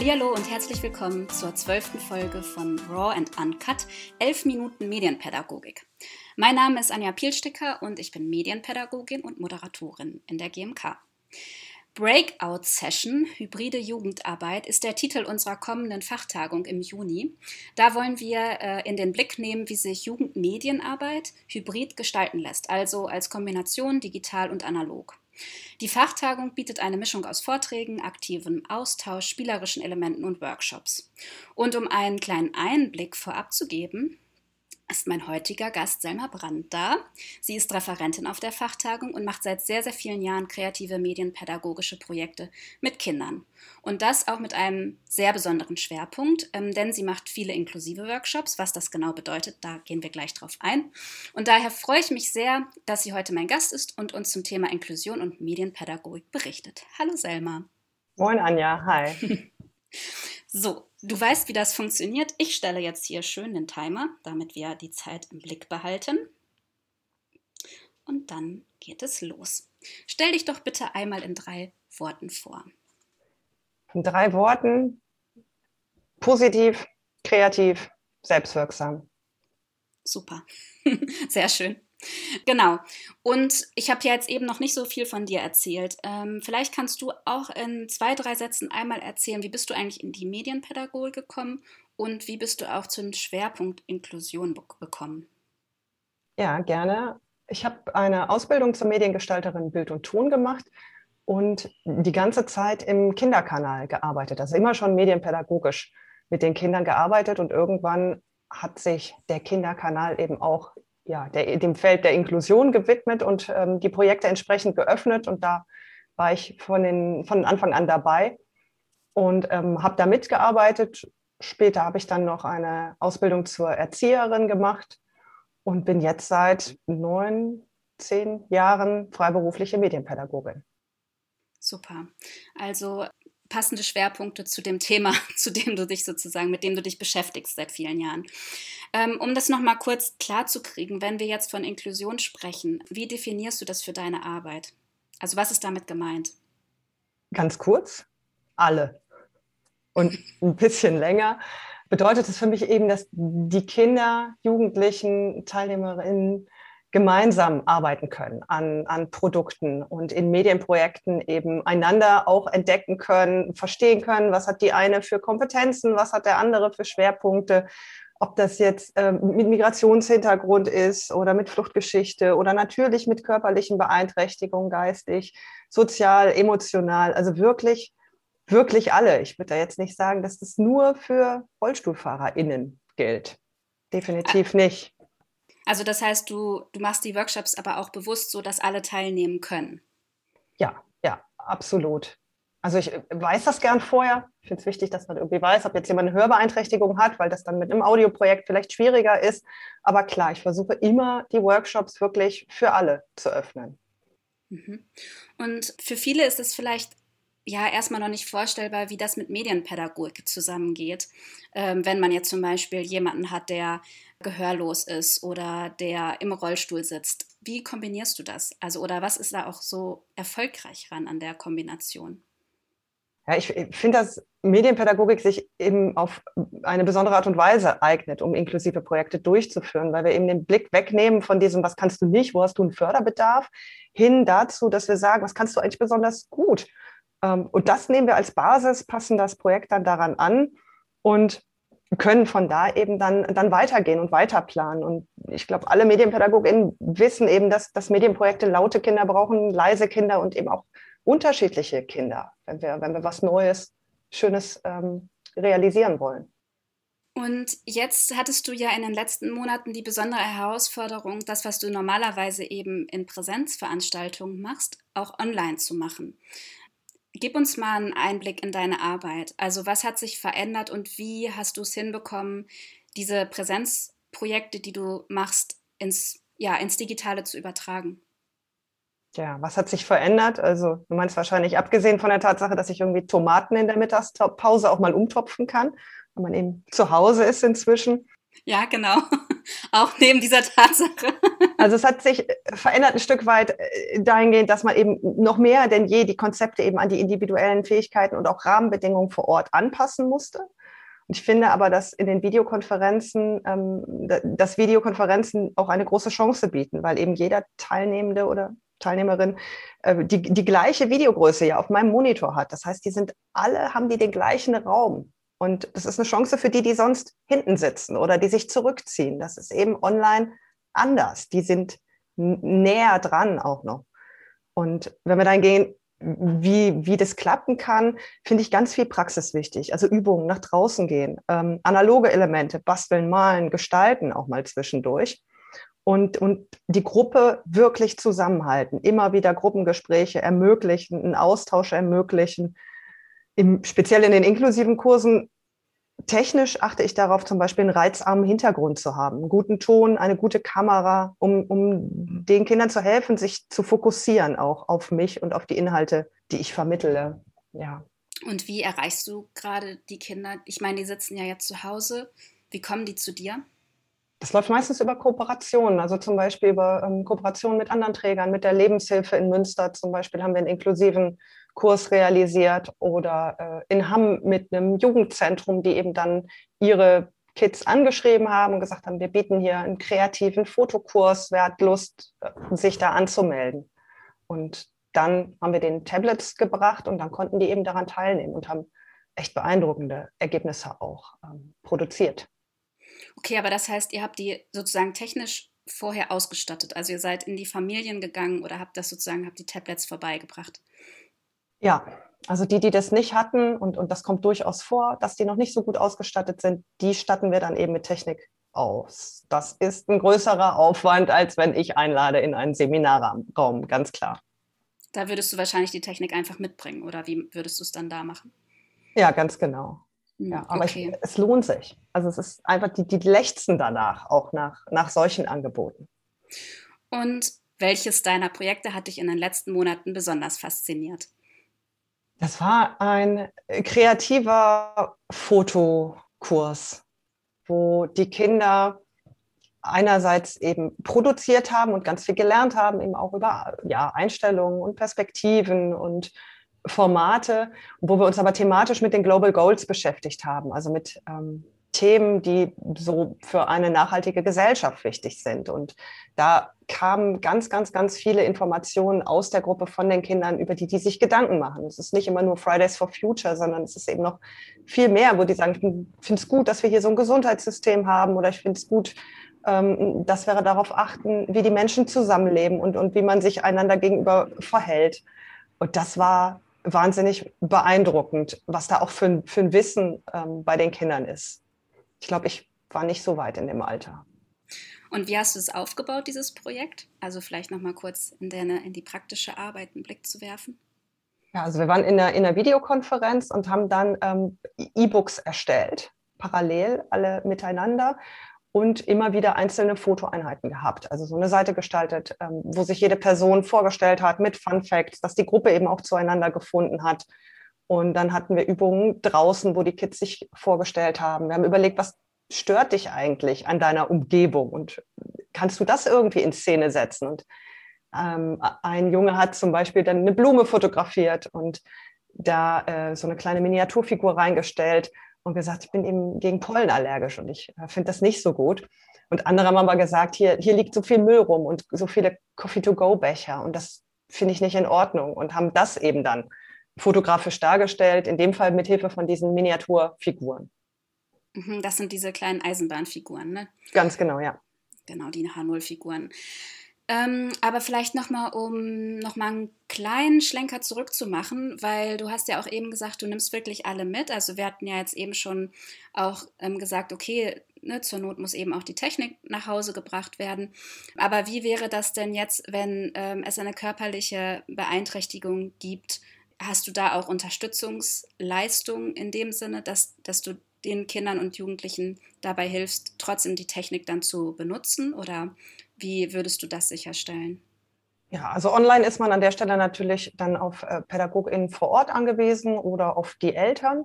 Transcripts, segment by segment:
Hallo und herzlich willkommen zur zwölften Folge von Raw and Uncut, 11 Minuten Medienpädagogik. Mein Name ist Anja Pielsticker und ich bin Medienpädagogin und Moderatorin in der GMK. Breakout Session, hybride Jugendarbeit, ist der Titel unserer kommenden Fachtagung im Juni. Da wollen wir äh, in den Blick nehmen, wie sich Jugendmedienarbeit hybrid gestalten lässt, also als Kombination digital und analog. Die Fachtagung bietet eine Mischung aus Vorträgen, aktivem Austausch, spielerischen Elementen und Workshops. Und um einen kleinen Einblick vorab zu geben, ist mein heutiger Gast Selma Brandt da. Sie ist Referentin auf der Fachtagung und macht seit sehr, sehr vielen Jahren kreative medienpädagogische Projekte mit Kindern. Und das auch mit einem sehr besonderen Schwerpunkt, ähm, denn sie macht viele inklusive Workshops. Was das genau bedeutet, da gehen wir gleich drauf ein. Und daher freue ich mich sehr, dass sie heute mein Gast ist und uns zum Thema Inklusion und Medienpädagogik berichtet. Hallo Selma. Moin Anja, hi. So, du weißt, wie das funktioniert. Ich stelle jetzt hier schön den Timer, damit wir die Zeit im Blick behalten. Und dann geht es los. Stell dich doch bitte einmal in drei Worten vor. In drei Worten. Positiv, kreativ, selbstwirksam. Super. Sehr schön. Genau. Und ich habe ja jetzt eben noch nicht so viel von dir erzählt. Ähm, vielleicht kannst du auch in zwei, drei Sätzen einmal erzählen, wie bist du eigentlich in die Medienpädagogik gekommen und wie bist du auch zu dem Schwerpunkt Inklusion gekommen? Ja, gerne. Ich habe eine Ausbildung zur Mediengestalterin Bild und Ton gemacht und die ganze Zeit im Kinderkanal gearbeitet. Also immer schon medienpädagogisch mit den Kindern gearbeitet und irgendwann hat sich der Kinderkanal eben auch ja, der, dem Feld der Inklusion gewidmet und ähm, die Projekte entsprechend geöffnet. Und da war ich von, den, von Anfang an dabei und ähm, habe da mitgearbeitet. Später habe ich dann noch eine Ausbildung zur Erzieherin gemacht und bin jetzt seit neun, zehn Jahren freiberufliche Medienpädagogin. Super. Also passende Schwerpunkte zu dem Thema, zu dem du dich sozusagen, mit dem du dich beschäftigst seit vielen Jahren. Ähm, um das nochmal kurz klar zu kriegen, wenn wir jetzt von Inklusion sprechen, wie definierst du das für deine Arbeit? Also was ist damit gemeint? Ganz kurz, alle. Und ein bisschen länger bedeutet es für mich eben, dass die Kinder, Jugendlichen, Teilnehmerinnen gemeinsam arbeiten können an, an Produkten und in Medienprojekten eben einander auch entdecken können, verstehen können, was hat die eine für Kompetenzen, was hat der andere für Schwerpunkte, ob das jetzt ähm, mit Migrationshintergrund ist oder mit Fluchtgeschichte oder natürlich mit körperlichen Beeinträchtigungen, geistig, sozial, emotional, also wirklich, wirklich alle. Ich würde da jetzt nicht sagen, dass das nur für RollstuhlfahrerInnen gilt. Definitiv nicht. Also das heißt, du, du machst die Workshops aber auch bewusst so, dass alle teilnehmen können. Ja, ja, absolut. Also ich weiß das gern vorher. Ich finde es wichtig, dass man irgendwie weiß, ob jetzt jemand eine Hörbeeinträchtigung hat, weil das dann mit einem Audioprojekt vielleicht schwieriger ist. Aber klar, ich versuche immer, die Workshops wirklich für alle zu öffnen. Mhm. Und für viele ist es vielleicht ja erstmal noch nicht vorstellbar, wie das mit Medienpädagogik zusammengeht. Ähm, wenn man jetzt zum Beispiel jemanden hat, der gehörlos ist oder der im Rollstuhl sitzt. Wie kombinierst du das? Also, oder was ist da auch so erfolgreich ran an der Kombination? Ja, ich, finde, dass Medienpädagogik sich eben auf eine besondere Art und Weise eignet, um inklusive Projekte durchzuführen, weil wir eben den Blick wegnehmen von diesem, was kannst du nicht, wo hast du einen Förderbedarf, hin dazu, dass wir sagen, was kannst du eigentlich besonders gut. Ähm, und das nehmen wir als Basis, passen das Projekt dann daran an und können von da eben dann, dann weitergehen und weiterplanen. Und ich glaube, alle MedienpädagogInnen wissen eben, dass, dass Medienprojekte laute Kinder brauchen, leise Kinder und eben auch unterschiedliche Kinder, wenn wir, wenn wir was Neues, Schönes ähm, realisieren wollen. Und jetzt hattest du ja in den letzten Monaten die besondere Herausforderung, das, was du normalerweise eben in Präsenzveranstaltungen machst, auch online zu machen. Gib uns mal einen Einblick in deine Arbeit. Also was hat sich verändert und wie hast du es hinbekommen, diese Präsenzprojekte, die du machst, ins, ja, ins Digitale zu übertragen. Ja, was hat sich verändert? Also du meinst wahrscheinlich, abgesehen von der Tatsache, dass ich irgendwie Tomaten in der Mittagspause auch mal umtopfen kann, wenn man eben zu Hause ist inzwischen. Ja, genau. Auch neben dieser Tatsache. Also es hat sich verändert ein Stück weit äh, dahingehend, dass man eben noch mehr denn je die Konzepte eben an die individuellen Fähigkeiten und auch Rahmenbedingungen vor Ort anpassen musste. Und ich finde aber, dass in den Videokonferenzen, ähm, dass Videokonferenzen auch eine große Chance bieten, weil eben jeder Teilnehmende oder Teilnehmerin äh, die, die gleiche Videogröße ja auf meinem Monitor hat. Das heißt, die sind alle, haben die den gleichen Raum. Und das ist eine Chance für die, die sonst hinten sitzen oder die sich zurückziehen. Das ist eben online anders. Die sind näher dran auch noch. Und wenn wir dann gehen, wie, wie das klappen kann, finde ich ganz viel Praxis wichtig. Also Übungen, nach draußen gehen, ähm, analoge Elemente, basteln, malen, gestalten auch mal zwischendurch. Und, und die Gruppe wirklich zusammenhalten, immer wieder Gruppengespräche ermöglichen, einen Austausch ermöglichen, im, speziell in den inklusiven Kursen, technisch achte ich darauf, zum Beispiel einen reizarmen Hintergrund zu haben, einen guten Ton, eine gute Kamera, um, um den Kindern zu helfen, sich zu fokussieren auch auf mich und auf die Inhalte, die ich vermittle. Ja. Und wie erreichst du gerade die Kinder? Ich meine, die sitzen ja jetzt zu Hause. Wie kommen die zu dir? Das läuft meistens über Kooperationen, also zum Beispiel über ähm, Kooperationen mit anderen Trägern, mit der Lebenshilfe in Münster zum Beispiel haben wir einen inklusiven Kurs realisiert oder äh, in Hamm mit einem Jugendzentrum, die eben dann ihre Kids angeschrieben haben und gesagt haben, wir bieten hier einen kreativen Fotokurs, wer hat Lust, äh, sich da anzumelden. Und dann haben wir den Tablets gebracht und dann konnten die eben daran teilnehmen und haben echt beeindruckende Ergebnisse auch ähm, produziert. Okay, aber das heißt, ihr habt die sozusagen technisch vorher ausgestattet. Also ihr seid in die Familien gegangen oder habt das sozusagen, habt die Tablets vorbeigebracht. Ja, also die, die das nicht hatten, und, und das kommt durchaus vor, dass die noch nicht so gut ausgestattet sind, die statten wir dann eben mit Technik aus. Das ist ein größerer Aufwand, als wenn ich einlade in einen Seminarraum, ganz klar. Da würdest du wahrscheinlich die Technik einfach mitbringen, oder wie würdest du es dann da machen? Ja, ganz genau. Hm, ja, aber okay. ich, es lohnt sich. Also es ist einfach, die, die lechzen danach, auch nach, nach solchen Angeboten. Und welches deiner Projekte hat dich in den letzten Monaten besonders fasziniert? Das war ein kreativer Fotokurs, wo die Kinder einerseits eben produziert haben und ganz viel gelernt haben, eben auch über ja, Einstellungen und Perspektiven und Formate, wo wir uns aber thematisch mit den Global Goals beschäftigt haben, also mit ähm, Themen, die so für eine nachhaltige Gesellschaft wichtig sind. Und da kamen ganz, ganz, ganz viele Informationen aus der Gruppe von den Kindern, über die die sich Gedanken machen. Es ist nicht immer nur Fridays for Future, sondern es ist eben noch viel mehr, wo die sagen, ich finde es gut, dass wir hier so ein Gesundheitssystem haben oder ich finde es gut, ähm, dass wir darauf achten, wie die Menschen zusammenleben und, und wie man sich einander gegenüber verhält. Und das war wahnsinnig beeindruckend, was da auch für, für ein Wissen ähm, bei den Kindern ist. Ich glaube, ich war nicht so weit in dem Alter. Und wie hast du es aufgebaut, dieses Projekt? Also vielleicht noch mal kurz in, deine, in die praktische Arbeit einen Blick zu werfen. Ja, also wir waren in einer, in einer Videokonferenz und haben dann ähm, E-Books erstellt, parallel alle miteinander und immer wieder einzelne Fotoeinheiten gehabt. Also so eine Seite gestaltet, ähm, wo sich jede Person vorgestellt hat mit Fun Facts, dass die Gruppe eben auch zueinander gefunden hat. Und dann hatten wir Übungen draußen, wo die Kids sich vorgestellt haben. Wir haben überlegt, was stört dich eigentlich an deiner Umgebung und kannst du das irgendwie in Szene setzen? Und ähm, ein Junge hat zum Beispiel dann eine Blume fotografiert und da äh, so eine kleine Miniaturfigur reingestellt und gesagt, ich bin eben gegen Pollen allergisch und ich äh, finde das nicht so gut. Und andere haben aber gesagt, hier, hier liegt so viel Müll rum und so viele Coffee-to-go-Becher und das finde ich nicht in Ordnung und haben das eben dann fotografisch dargestellt, in dem Fall mit Hilfe von diesen Miniaturfiguren. Mhm, das sind diese kleinen Eisenbahnfiguren, ne? Ganz genau, ja. Genau, die H0-Figuren. Ähm, aber vielleicht nochmal, um nochmal einen kleinen Schlenker zurückzumachen, weil du hast ja auch eben gesagt, du nimmst wirklich alle mit. Also wir hatten ja jetzt eben schon auch ähm, gesagt, okay, ne, zur Not muss eben auch die Technik nach Hause gebracht werden. Aber wie wäre das denn jetzt, wenn ähm, es eine körperliche Beeinträchtigung gibt? Hast du da auch Unterstützungsleistungen in dem Sinne, dass, dass du den Kindern und Jugendlichen dabei hilfst, trotzdem die Technik dann zu benutzen? Oder wie würdest du das sicherstellen? Ja, also online ist man an der Stelle natürlich dann auf äh, PädagogInnen vor Ort angewiesen oder auf die Eltern,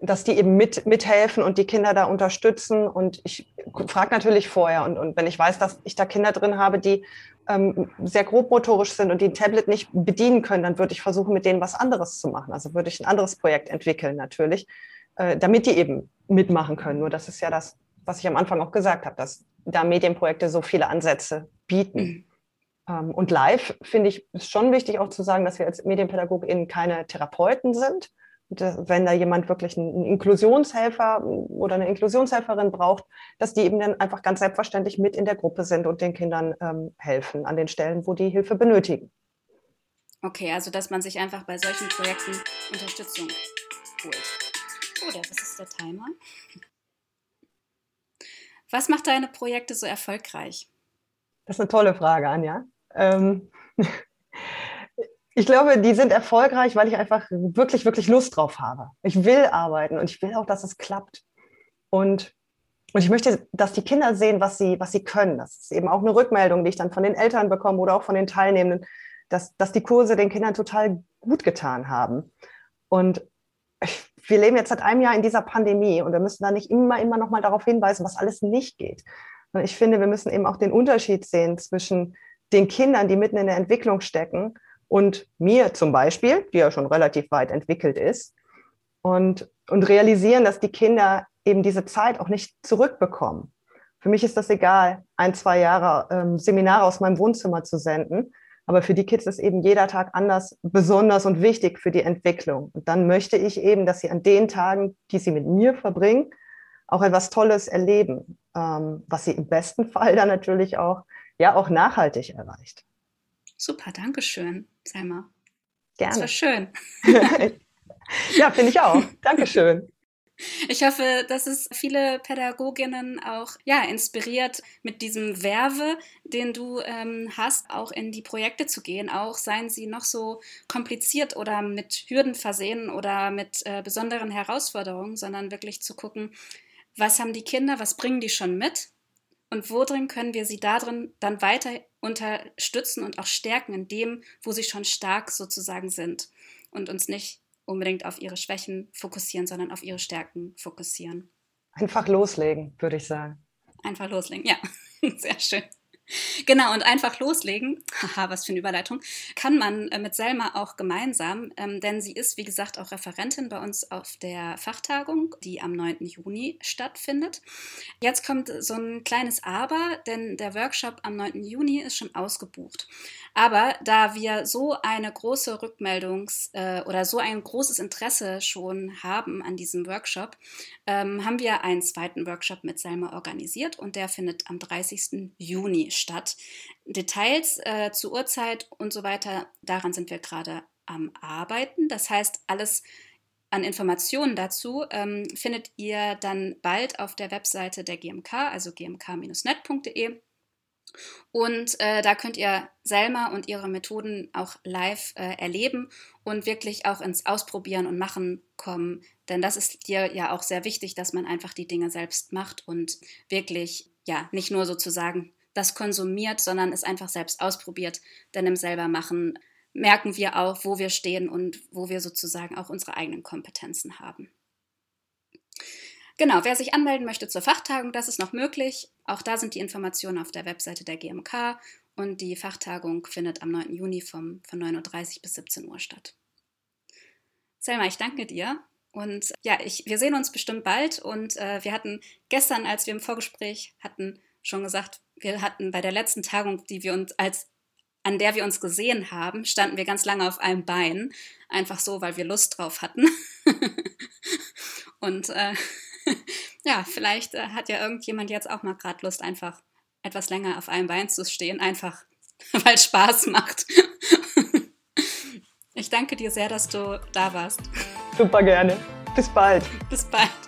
dass die eben mit, mithelfen und die Kinder da unterstützen. Und ich frage natürlich vorher und, und wenn ich weiß, dass ich da Kinder drin habe, die ähm, sehr grobmotorisch sind und die ein Tablet nicht bedienen können, dann würde ich versuchen, mit denen was anderes zu machen. Also würde ich ein anderes Projekt entwickeln natürlich, äh, damit die eben mitmachen können. Nur das ist ja das, was ich am Anfang auch gesagt habe, dass da Medienprojekte so viele Ansätze bieten. Mhm. Ähm, und live finde ich es schon wichtig auch zu sagen, dass wir als MedienpädagogInnen keine Therapeuten sind. Wenn da jemand wirklich einen Inklusionshelfer oder eine Inklusionshelferin braucht, dass die eben dann einfach ganz selbstverständlich mit in der Gruppe sind und den Kindern ähm, helfen an den Stellen, wo die Hilfe benötigen. Okay, also dass man sich einfach bei solchen Projekten Unterstützung holt. Oh, das ist der Timer. Was macht deine Projekte so erfolgreich? Das ist eine tolle Frage, Anja. Ähm, ich glaube, die sind erfolgreich, weil ich einfach wirklich, wirklich Lust drauf habe. Ich will arbeiten und ich will auch, dass es klappt. Und, und ich möchte, dass die Kinder sehen, was sie, was sie können. Das ist eben auch eine Rückmeldung, die ich dann von den Eltern bekomme oder auch von den Teilnehmenden, dass, dass die Kurse den Kindern total gut getan haben. Und wir leben jetzt seit einem Jahr in dieser Pandemie und wir müssen da nicht immer, immer noch mal darauf hinweisen, was alles nicht geht. Und ich finde, wir müssen eben auch den Unterschied sehen zwischen den Kindern, die mitten in der Entwicklung stecken, und mir zum Beispiel, die ja schon relativ weit entwickelt ist, und, und realisieren, dass die Kinder eben diese Zeit auch nicht zurückbekommen. Für mich ist das egal, ein, zwei Jahre ähm, Seminare aus meinem Wohnzimmer zu senden, aber für die Kids ist eben jeder Tag anders besonders und wichtig für die Entwicklung. Und dann möchte ich eben, dass sie an den Tagen, die sie mit mir verbringen, auch etwas Tolles erleben, ähm, was sie im besten Fall dann natürlich auch, ja, auch nachhaltig erreicht. Super, danke schön, Selma. Gerne. Das war schön. ja, finde ich auch. Dankeschön. Ich hoffe, dass es viele Pädagoginnen auch ja, inspiriert, mit diesem Werbe, den du ähm, hast, auch in die Projekte zu gehen, auch seien sie noch so kompliziert oder mit Hürden versehen oder mit äh, besonderen Herausforderungen, sondern wirklich zu gucken, was haben die Kinder, was bringen die schon mit und worin können wir sie darin dann weiter unterstützen und auch stärken in dem, wo sie schon stark sozusagen sind und uns nicht unbedingt auf ihre Schwächen fokussieren, sondern auf ihre Stärken fokussieren. Einfach loslegen, würde ich sagen. Einfach loslegen, ja, sehr schön. Genau, und einfach loslegen, haha, was für eine Überleitung, kann man äh, mit Selma auch gemeinsam, ähm, denn sie ist, wie gesagt, auch Referentin bei uns auf der Fachtagung, die am 9. Juni stattfindet. Jetzt kommt so ein kleines Aber, denn der Workshop am 9. Juni ist schon ausgebucht. Aber da wir so eine große Rückmeldungs- äh, oder so ein großes Interesse schon haben an diesem Workshop, ähm, haben wir einen zweiten Workshop mit Selma organisiert und der findet am 30. Juni statt. Details äh, zur Uhrzeit und so weiter, daran sind wir gerade am Arbeiten. Das heißt, alles an Informationen dazu ähm, findet ihr dann bald auf der Webseite der GMK, also gmk-net.de. Und äh, da könnt ihr Selma und ihre Methoden auch live äh, erleben und wirklich auch ins Ausprobieren und Machen kommen. Denn das ist dir ja auch sehr wichtig, dass man einfach die Dinge selbst macht und wirklich, ja, nicht nur sozusagen das konsumiert, sondern es einfach selbst ausprobiert. Denn im selber Machen merken wir auch, wo wir stehen und wo wir sozusagen auch unsere eigenen Kompetenzen haben. Genau, wer sich anmelden möchte zur Fachtagung, das ist noch möglich. Auch da sind die Informationen auf der Webseite der GMK und die Fachtagung findet am 9. Juni vom, von 9.30 Uhr bis 17 Uhr statt. Selma, ich danke dir. Und ja, ich, wir sehen uns bestimmt bald. Und äh, wir hatten gestern, als wir im Vorgespräch hatten, schon gesagt, wir hatten bei der letzten Tagung, die wir uns als an der wir uns gesehen haben, standen wir ganz lange auf einem Bein. Einfach so, weil wir Lust drauf hatten. und äh, ja, vielleicht äh, hat ja irgendjemand jetzt auch mal gerade Lust, einfach etwas länger auf einem Bein zu stehen, einfach weil es Spaß macht. ich danke dir sehr, dass du da warst. Super gerne. Bis bald. Bis bald.